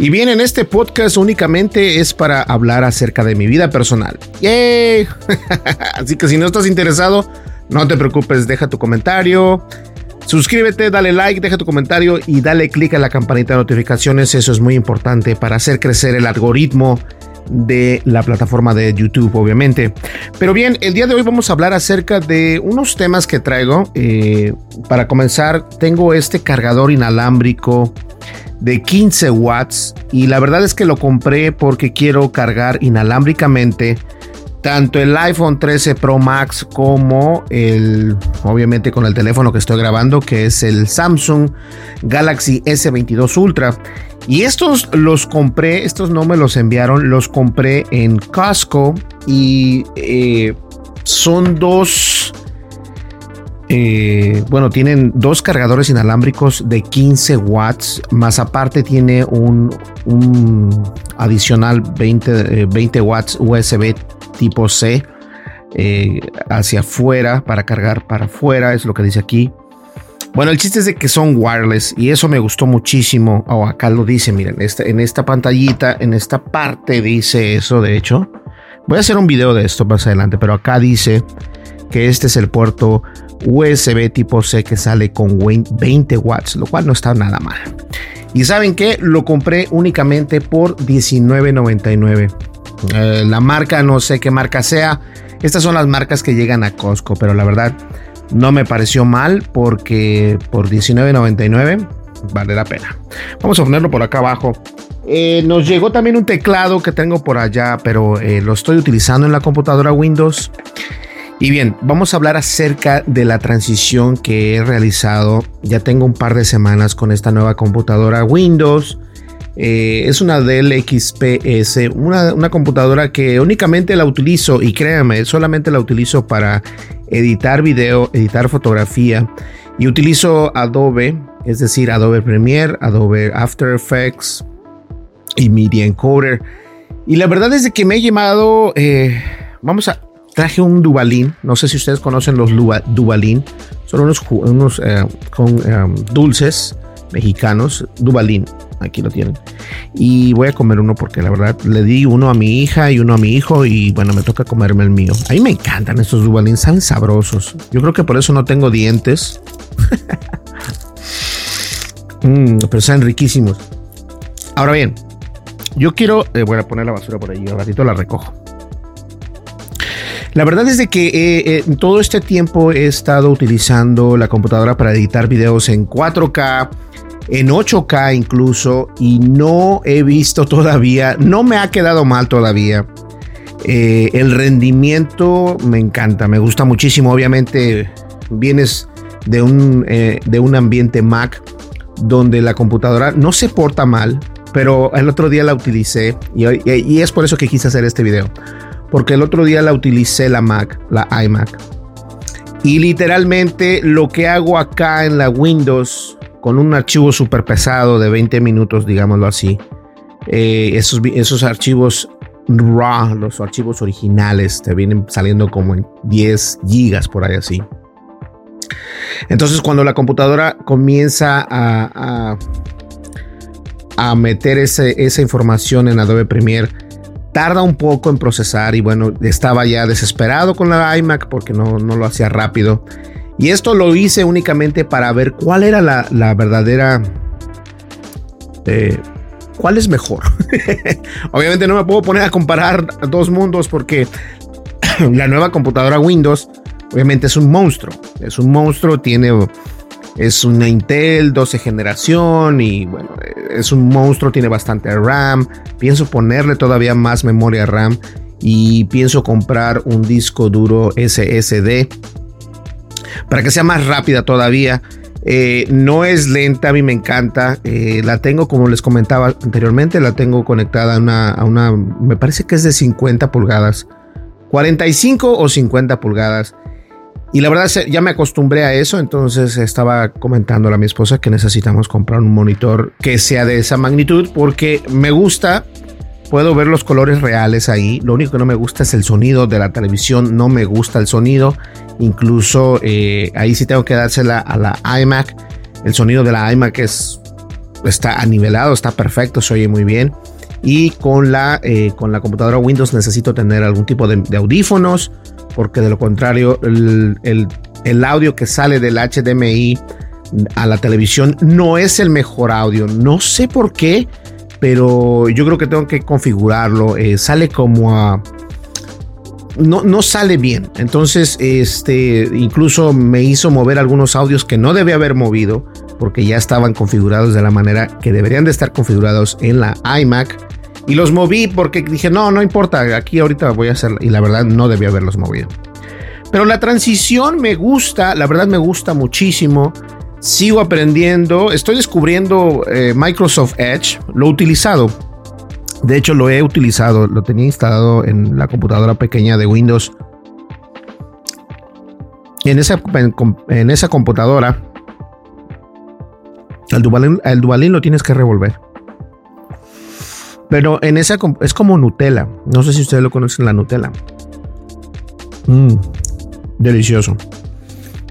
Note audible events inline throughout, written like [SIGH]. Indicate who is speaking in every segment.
Speaker 1: Y bien, en este podcast únicamente es para hablar acerca de mi vida personal. ¡Yay! [LAUGHS] Así que si no estás interesado, no te preocupes, deja tu comentario. Suscríbete, dale like, deja tu comentario y dale click a la campanita de notificaciones. Eso es muy importante para hacer crecer el algoritmo de la plataforma de YouTube, obviamente. Pero bien, el día de hoy vamos a hablar acerca de unos temas que traigo. Eh, para comenzar, tengo este cargador inalámbrico de 15 watts y la verdad es que lo compré porque quiero cargar inalámbricamente tanto el iPhone 13 Pro Max como el, obviamente con el teléfono que estoy grabando, que es el Samsung Galaxy S22 Ultra. Y estos los compré, estos no me los enviaron, los compré en Costco y eh, son dos eh, bueno, tienen dos cargadores inalámbricos de 15 watts, más aparte tiene un, adicional 20, 20, eh, watts USB tipo C eh, hacia afuera para cargar para afuera, es lo que dice aquí. Bueno, el chiste es de que son wireless y eso me gustó muchísimo. Oh, acá lo dice, miren, en esta pantallita, en esta parte dice eso, de hecho. Voy a hacer un video de esto más adelante, pero acá dice que este es el puerto USB tipo C que sale con 20 watts, lo cual no está nada mal. Y saben que lo compré únicamente por $19.99. Eh, la marca, no sé qué marca sea. Estas son las marcas que llegan a Costco, pero la verdad no me pareció mal porque por $19.99 vale la pena. Vamos a ponerlo por acá abajo. Eh, nos llegó también un teclado que tengo por allá, pero eh, lo estoy utilizando en la computadora Windows. Y bien, vamos a hablar acerca de la transición que he realizado. Ya tengo un par de semanas con esta nueva computadora Windows. Eh, es una Dell XPS, una, una, computadora que únicamente la utilizo y créanme, solamente la utilizo para editar video, editar fotografía y utilizo Adobe, es decir, Adobe Premiere, Adobe After Effects y Media Encoder. Y la verdad es que me he llamado, eh, vamos a, traje un Duvalin. No sé si ustedes conocen los Duvalin. Son unos, unos eh, con, um, dulces mexicanos. Duvalin. Aquí lo tienen. Y voy a comer uno porque la verdad le di uno a mi hija y uno a mi hijo. Y bueno, me toca comerme el mío. A mí me encantan estos Duvalin. Saben sabrosos. Yo creo que por eso no tengo dientes. [LAUGHS] mm, pero saben riquísimos. Ahora bien, yo quiero. Eh, voy a poner la basura por ahí. Un ratito la recojo. La verdad es de que eh, eh, todo este tiempo he estado utilizando la computadora para editar videos en 4K, en 8K incluso, y no he visto todavía, no me ha quedado mal todavía. Eh, el rendimiento me encanta, me gusta muchísimo. Obviamente vienes de un, de un ambiente Mac donde la computadora no se porta mal, pero el otro día la utilicé y, y es por eso que quise hacer este video porque el otro día la utilicé la Mac, la iMac. Y literalmente lo que hago acá en la Windows con un archivo súper pesado de 20 minutos, digámoslo así, eh, esos, esos archivos RAW, los archivos originales, te vienen saliendo como en 10 gigas por ahí así. Entonces cuando la computadora comienza a, a, meter esa información en Adobe Premiere, tarda un poco en procesar y bueno, estaba ya desesperado con la iMac porque no, no lo hacía rápido. Y esto lo hice únicamente para ver cuál era la, verdadera... Eh, ¿Cuál es mejor? [LAUGHS] Obviamente no me puedo poner a comparar dos mundos porque [COUGHS] la nueva computadora Windows obviamente es un monstruo. Es un monstruo, tiene es una Intel 12 generación y bueno, es un monstruo, tiene bastante RAM. Pienso ponerle todavía más memoria RAM y pienso comprar un disco duro SSD para que sea más rápida todavía. Eh, no es lenta, a mí me encanta. Eh, la tengo, como les comentaba anteriormente, la tengo conectada a una, a una, me parece que es de 50 pulgadas. 45 o 50 pulgadas. Y la verdad ya me acostumbré a eso, entonces estaba comentando a mi esposa que necesitamos comprar un monitor que sea de esa magnitud porque me gusta, puedo ver los colores reales ahí, lo único que no me gusta es el sonido de la televisión, no me gusta el sonido, incluso eh, ahí sí tengo que dársela a la iMac, el sonido de la iMac es, está anivelado, está perfecto, se oye muy bien. Y con la, eh, con la computadora Windows necesito tener algún tipo de, de audífonos porque de lo contrario el, audio que sale del HDMI a la televisión no es el mejor audio. No sé por qué, pero yo creo que tengo que configurarlo. Eh, sale como a... No, no, sale bien. Entonces, este incluso me hizo mover algunos audios que no debía haber movido porque ya estaban configurados de la manera que deberían de estar configurados en la iMac. Y los moví porque dije, no, no importa, aquí ahorita voy a hacer, y la verdad no debía haberlos movido. Pero la transición me gusta, la verdad me gusta muchísimo. Sigo aprendiendo, estoy descubriendo eh, Microsoft Edge, lo he utilizado. De hecho, lo he utilizado, lo tenía instalado en la computadora pequeña de Windows. En esa, en, esa computadora, el Duvalin, el lo tienes que revolver. Pero en esa es como Nutella. No sé si ustedes lo conocen, la Nutella. Mmm, delicioso.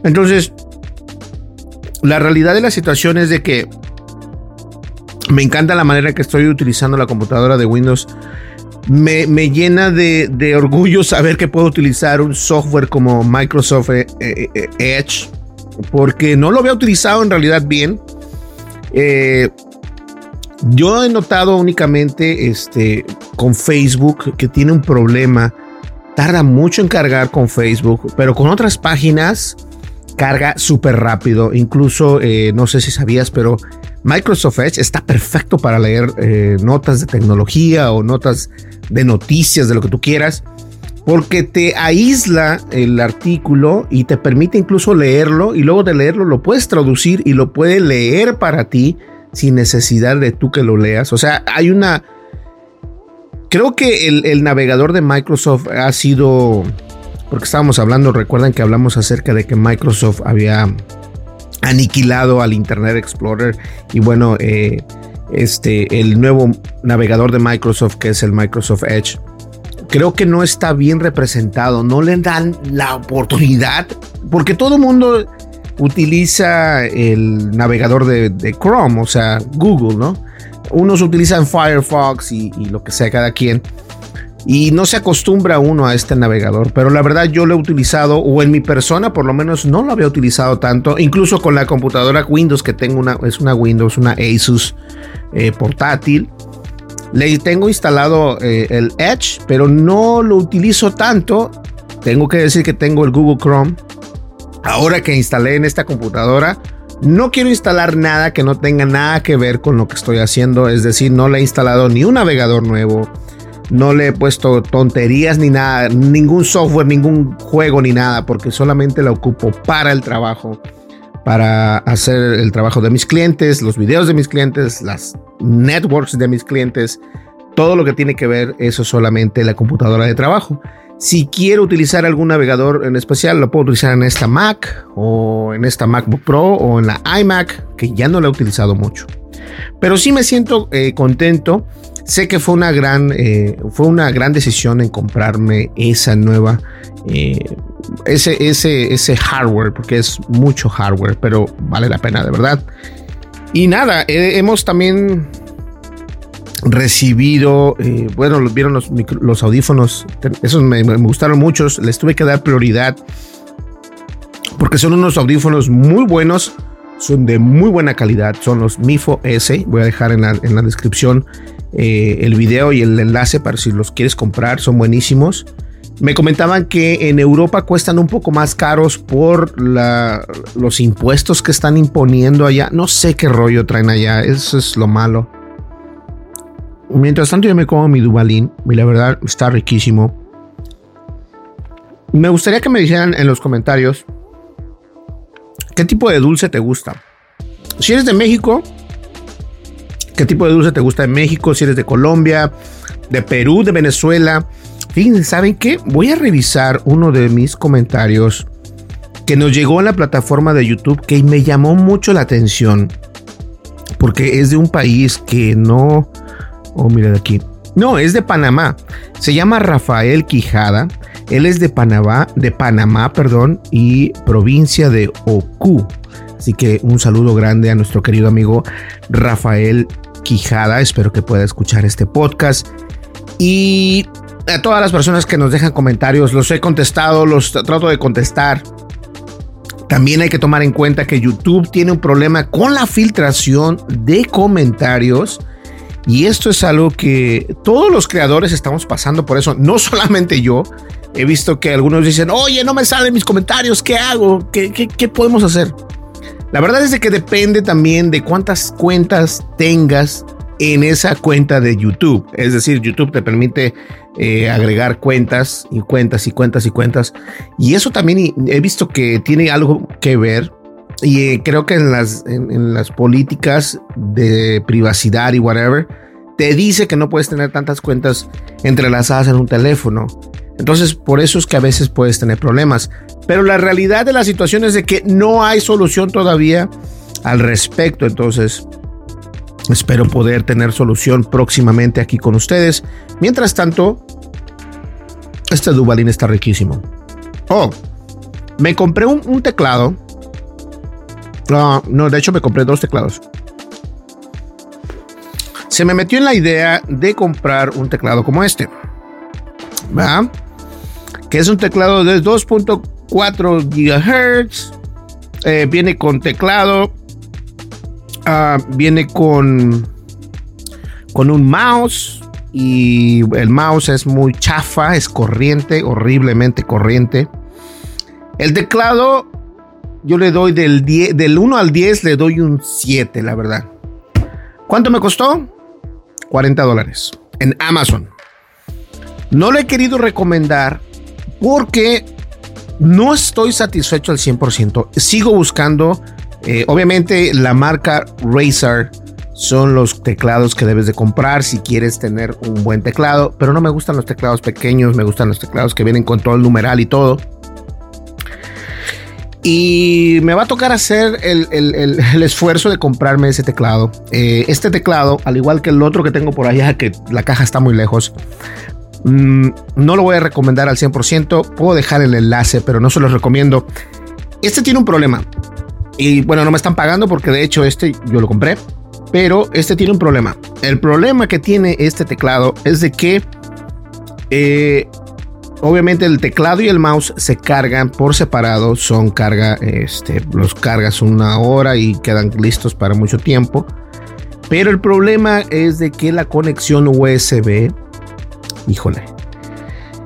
Speaker 1: Entonces, la realidad de la situación es de que me encanta la manera que estoy utilizando la computadora de Windows. Me, llena de, orgullo saber que puedo utilizar un software como Microsoft eh, eh, eh, Edge, porque no lo había utilizado en realidad bien. Yo he notado únicamente este, con Facebook que tiene un problema. Tarda mucho en cargar con Facebook, pero con otras páginas carga súper rápido. Incluso, eh, no sé si sabías, pero Microsoft Edge está perfecto para leer eh, notas de tecnología o notas de noticias, de lo que tú quieras, porque te aísla el artículo y te permite incluso leerlo y luego de leerlo lo puedes traducir y lo puede leer para ti sin necesidad de tú que lo leas. O sea, hay una... Creo que el, navegador de Microsoft ha sido... Porque estábamos hablando, recuerdan que hablamos acerca de que Microsoft había aniquilado al Internet Explorer y bueno, eh, este, el nuevo navegador de Microsoft que es el Microsoft Edge, creo que no está bien representado, no le dan la oportunidad, porque todo el mundo utiliza el navegador de, Chrome, o sea, Google, ¿no? Unos utilizan Firefox y, lo que sea cada quien. Y no se acostumbra uno a este navegador, pero la verdad yo lo he utilizado, o en mi persona por lo menos no lo había utilizado tanto, incluso con la computadora Windows que tengo una, es una Windows, una Asus eh, portátil. Le tengo instalado eh, el Edge, pero no lo utilizo tanto. Tengo que decir que tengo el Google Chrome ahora que instalé en esta computadora, no quiero instalar nada que no tenga nada que ver con lo que estoy haciendo. Es decir, no le he instalado ni un navegador nuevo. No le he puesto tonterías ni nada, ningún software, ningún juego ni nada, porque solamente la ocupo para el trabajo, para hacer el trabajo de mis clientes, los videos de mis clientes, las networks de mis clientes, todo lo que tiene que ver, eso solamente la computadora de trabajo. Si quiero utilizar algún navegador en especial, lo puedo utilizar en esta Mac o en esta MacBook Pro o en la iMac, que ya no la he utilizado mucho. Pero sí me siento eh, contento. Sé que fue una gran, eh, fue una gran decisión en comprarme esa nueva, eh, ese, ese, ese hardware, porque es mucho hardware, pero vale la pena de verdad. Y nada, hemos también recibido, eh, bueno, vieron los, los audífonos, esos me, gustaron muchos, les tuve que dar prioridad porque son unos audífonos muy buenos, son de muy buena calidad, son los Mifo S, voy a dejar en la, en la descripción eh, el video y el enlace para si los quieres comprar, son buenísimos. Me comentaban que en Europa cuestan un poco más caros por la, los impuestos que están imponiendo allá. No sé qué rollo traen allá, eso es lo malo. Mientras tanto yo me como mi Dubalín y la verdad está riquísimo. Me gustaría que me dijeran en los comentarios qué tipo de dulce te gusta. Si eres de México, qué tipo de dulce te gusta de México, si eres de Colombia, de Perú, de Venezuela. Fíjense, ¿saben qué? Voy a revisar uno de mis comentarios que nos llegó en la plataforma de YouTube que me llamó mucho la atención porque es de un país que no Oh, mira de aquí. No, es de Panamá. Se llama Rafael Quijada. Él es de Panamá, de Panamá, perdón, y provincia de Oku. Así que un saludo grande a nuestro querido amigo Rafael Quijada. Espero que pueda escuchar este podcast. Y a todas las personas que nos dejan comentarios, los he contestado, los trato de contestar. También hay que tomar en cuenta que YouTube tiene un problema con la filtración de comentarios. Y esto es algo que todos los creadores estamos pasando por eso, no solamente yo. He visto que algunos dicen, oye, no me salen mis comentarios, ¿qué hago? ¿Qué, qué, podemos hacer? La verdad es de que depende también de cuántas cuentas tengas en esa cuenta de YouTube. Es decir, YouTube te permite eh, agregar cuentas y cuentas y cuentas y cuentas. Y eso también he visto que tiene algo que ver y eh, creo que en las, en, las políticas de privacidad y whatever, te dice que no puedes tener tantas cuentas entrelazadas en un teléfono. Entonces, por eso es que a veces puedes tener problemas. Pero la realidad de la situación es de que no hay solución todavía al respecto. Entonces, espero poder tener solución próximamente aquí con ustedes. Mientras tanto, este Dubalín está riquísimo. Oh, me compré un teclado no, no, de hecho me compré dos teclados. Se me metió en la idea de comprar un teclado como este. ¿Va? Que es un teclado de 2.4 GHz. Eh, viene con teclado. Ah, viene con con un mouse y el mouse es muy chafa, es corriente, horriblemente corriente. El teclado yo le doy del, del 1 al 10, le doy un 7, la verdad. ¿Cuánto me costó? 40 dólares en Amazon. No lo he querido recomendar porque no estoy satisfecho al 100%. Sigo buscando, eh, obviamente la marca Razer son los teclados que debes de comprar si quieres tener un buen teclado, pero no me gustan los teclados pequeños, me gustan los teclados que vienen con todo el numeral y todo. Y me va a tocar hacer [LAUGHS] el, esfuerzo de comprarme ese teclado. Eh, este teclado, al igual que el otro que tengo por allá, que la caja está muy lejos, mm, no lo voy a recomendar al 100%. Puedo dejar el enlace, pero no se los recomiendo. Este tiene un problema. Y bueno, no me están pagando porque de hecho este yo lo compré. Pero este tiene un problema. El problema que tiene este teclado es de que eh, Obviamente el teclado y el mouse se cargan por separado, son carga, este, los cargas una hora y quedan listos para mucho tiempo. Pero el problema es de que la conexión USB, híjole,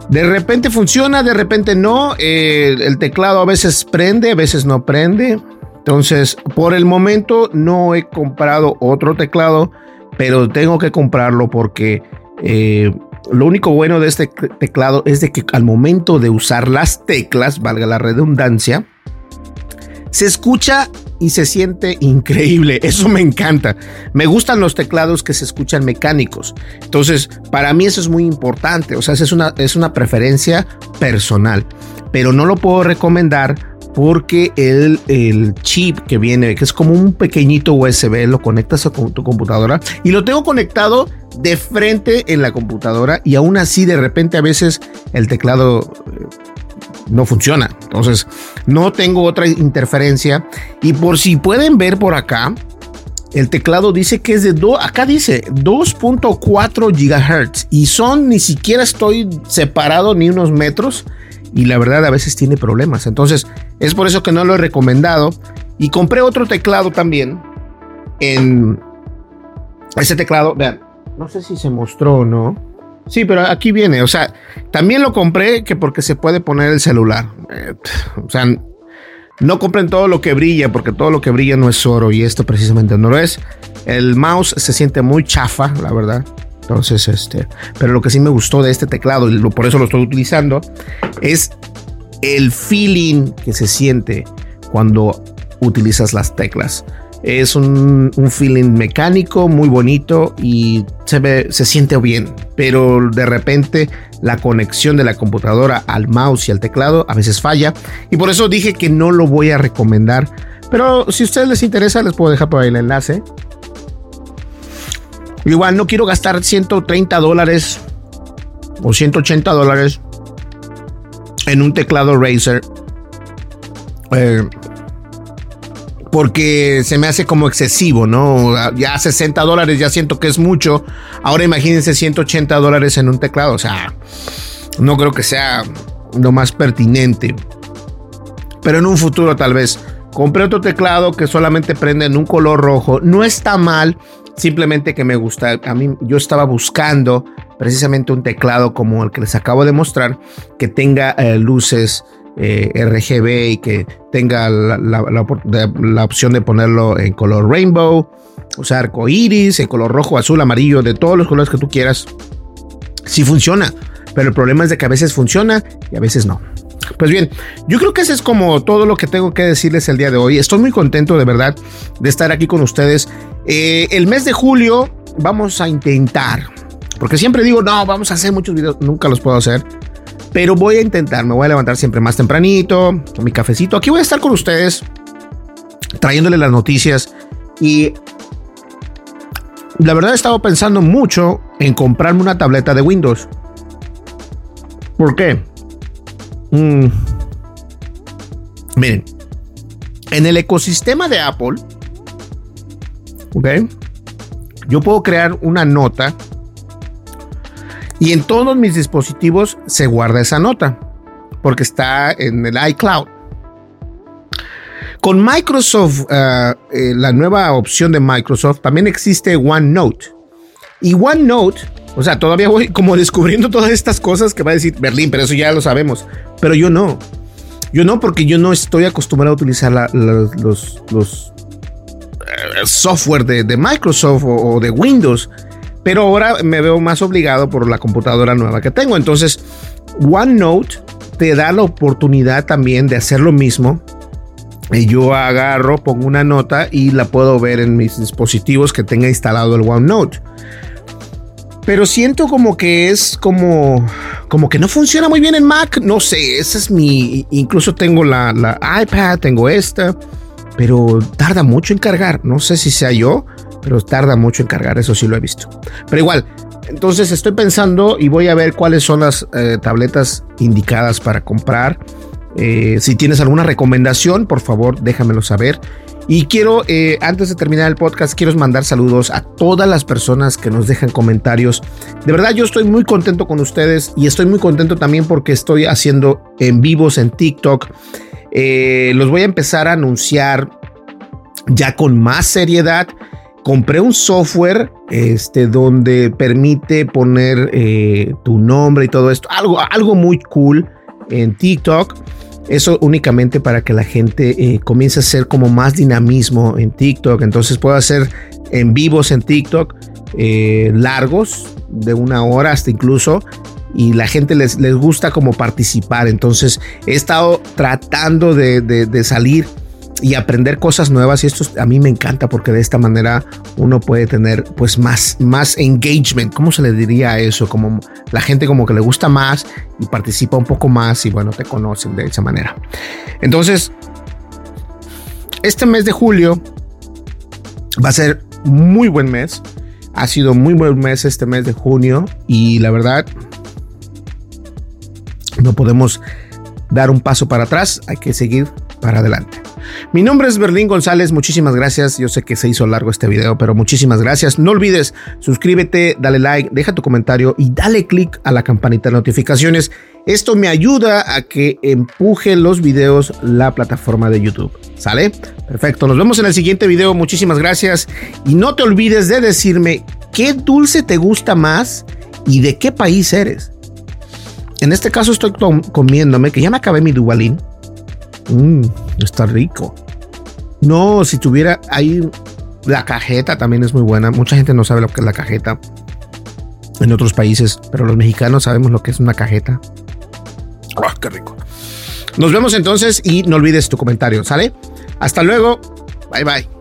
Speaker 1: de repente funciona, de repente no. el teclado a veces prende, a veces no prende. Entonces, por el momento no he comprado otro teclado, pero tengo que comprarlo porque eh, lo único bueno de este teclado es de que al momento de usar las teclas, valga la redundancia, se escucha y se siente increíble. [LAUGHS] Eso me encanta. Me gustan los teclados que se escuchan mecánicos. Entonces, para mí eso es muy importante. O sea, es una, es una preferencia personal. Pero no lo puedo recomendar porque el, el, chip que viene, que es como un pequeñito USB, lo conectas a tu computadora y lo tengo conectado de frente en la computadora y aún así de repente a veces el teclado eh, no funciona. Entonces no tengo otra interferencia y por si pueden ver por acá, el teclado dice que es de do, acá dice 2.4 gigahertz y son ni siquiera estoy separado ni unos metros y la verdad a veces tiene problemas. Entonces es por eso que no lo he recomendado y compré otro teclado también en ese teclado. Vean, no sé si se mostró o no. Sí, pero aquí viene. O sea, también lo compré que porque se puede poner el celular. Eh, o sea, no compren todo lo que brilla porque todo lo que brilla no es oro y esto precisamente no lo es. El mouse se siente muy chafa, la verdad. Entonces, este, pero lo que sí me gustó de este teclado y por eso lo estoy utilizando es el feeling que se siente cuando utilizas las teclas. Es un, feeling mecánico muy bonito y se, ve, se siente bien, pero de repente la conexión de la computadora al mouse y al teclado a veces falla y por eso dije que no lo voy a recomendar. Pero si a ustedes les interesa, les puedo dejar por ahí el enlace. Igual no quiero gastar 130 dólares o 180 dólares en un teclado Razer. Eh, porque se me hace como excesivo, ¿no? Ya 60 dólares ya siento que es mucho. Ahora imagínense 180 dólares en un teclado. O sea, no creo que sea lo más pertinente. Pero en un futuro tal vez. Compré otro teclado que solamente prende en un color rojo. No está mal. Simplemente que me gusta. A mí yo estaba buscando precisamente un teclado como el que les acabo de mostrar. Que tenga eh, luces eh, RGB y que tenga la, opción de ponerlo en color rainbow, usar arco iris, en color rojo, azul, amarillo, de todos los colores que tú quieras. Si funciona, pero el problema es de que a veces funciona y a veces no. Pues bien, yo creo que eso es como todo lo que tengo que decirles el día de hoy. Estoy muy contento de verdad de estar aquí con ustedes. Eh, el mes de julio vamos a intentar, porque siempre digo, no, vamos a hacer muchos videos, nunca los puedo hacer pero voy a intentar, me voy a levantar siempre más tempranito, con mi cafecito. Aquí voy a estar con ustedes, trayéndole las noticias. Y la verdad he estado pensando mucho en comprarme una tableta de Windows. ¿Por qué? Mm. Miren, en el ecosistema de Apple, ¿ok? Yo puedo crear una nota y en todos mis dispositivos se guarda esa nota, porque está en el iCloud. Con Microsoft, eh, eh, la nueva opción de Microsoft, también existe OneNote. Y OneNote, o sea, todavía voy como descubriendo todas estas cosas que va a decir Berlín, pero eso ya lo sabemos. Pero yo no. Yo no, porque yo no estoy acostumbrado a utilizar los, los eh, software de, Microsoft o, de Windows. Pero ahora me veo más obligado por la computadora nueva que tengo. Entonces, OneNote te da la oportunidad también de hacer lo mismo. Y yo agarro, pongo una nota y la puedo ver en mis dispositivos que tenga instalado el OneNote. Pero siento como que es como, como que no funciona muy bien en Mac. No sé, esa es mi. Incluso tengo la, la iPad, tengo esta, pero tarda mucho en cargar. No sé si sea yo, pero tarda mucho en cargar. Eso sí lo he visto. Pero igual, entonces estoy pensando y voy a ver cuáles son las eh, tabletas indicadas para comprar. Eh, si tienes alguna recomendación, por favor, déjamelo saber. Y quiero, eh, antes de terminar el podcast, quiero mandar saludos a todas las personas que nos dejan comentarios. De verdad, yo estoy muy contento con ustedes y estoy muy contento también porque estoy haciendo en vivos en TikTok. Eh, los voy a empezar a anunciar ya con más seriedad. Compré un software este, donde permite poner eh, tu nombre y todo esto. Algo, algo muy cool en TikTok. Eso únicamente para que la gente eh, comience a hacer como más dinamismo en TikTok. Entonces puedo hacer en vivos en TikTok eh, largos, de una hora hasta incluso. Y la gente les, les gusta como participar. Entonces he estado tratando de, de salir y aprender cosas nuevas y esto a mí me encanta porque de esta manera uno puede tener pues más, más engagement, ¿cómo se le diría eso? Como la gente como que le gusta más y participa un poco más y bueno, te conocen de esa manera. Entonces, este mes de julio va a ser muy buen mes. Ha sido muy buen mes este mes de junio y la verdad no podemos dar un paso para atrás, hay que seguir para adelante. Mi nombre es Berlín González, muchísimas gracias. Yo sé que se hizo largo este video, pero muchísimas gracias. No olvides suscríbete, dale like, deja tu comentario y dale click a la campanita de notificaciones. Esto me ayuda a que empuje los videos la plataforma de YouTube. ¿Sale? Perfecto, nos vemos en el siguiente video. Muchísimas gracias. Y no te olvides de decirme qué dulce te gusta más y de qué país eres. En este caso estoy comiéndome, que ya me acabé mi Dubalín Mmm, está rico. No, si tuviera ahí la cajeta también es muy buena. Mucha gente no sabe lo que es la cajeta en otros países, pero los mexicanos sabemos lo que es una cajeta. Oh, qué rico. Nos vemos entonces y no olvides tu comentario, ¿sale? Hasta luego. Bye bye.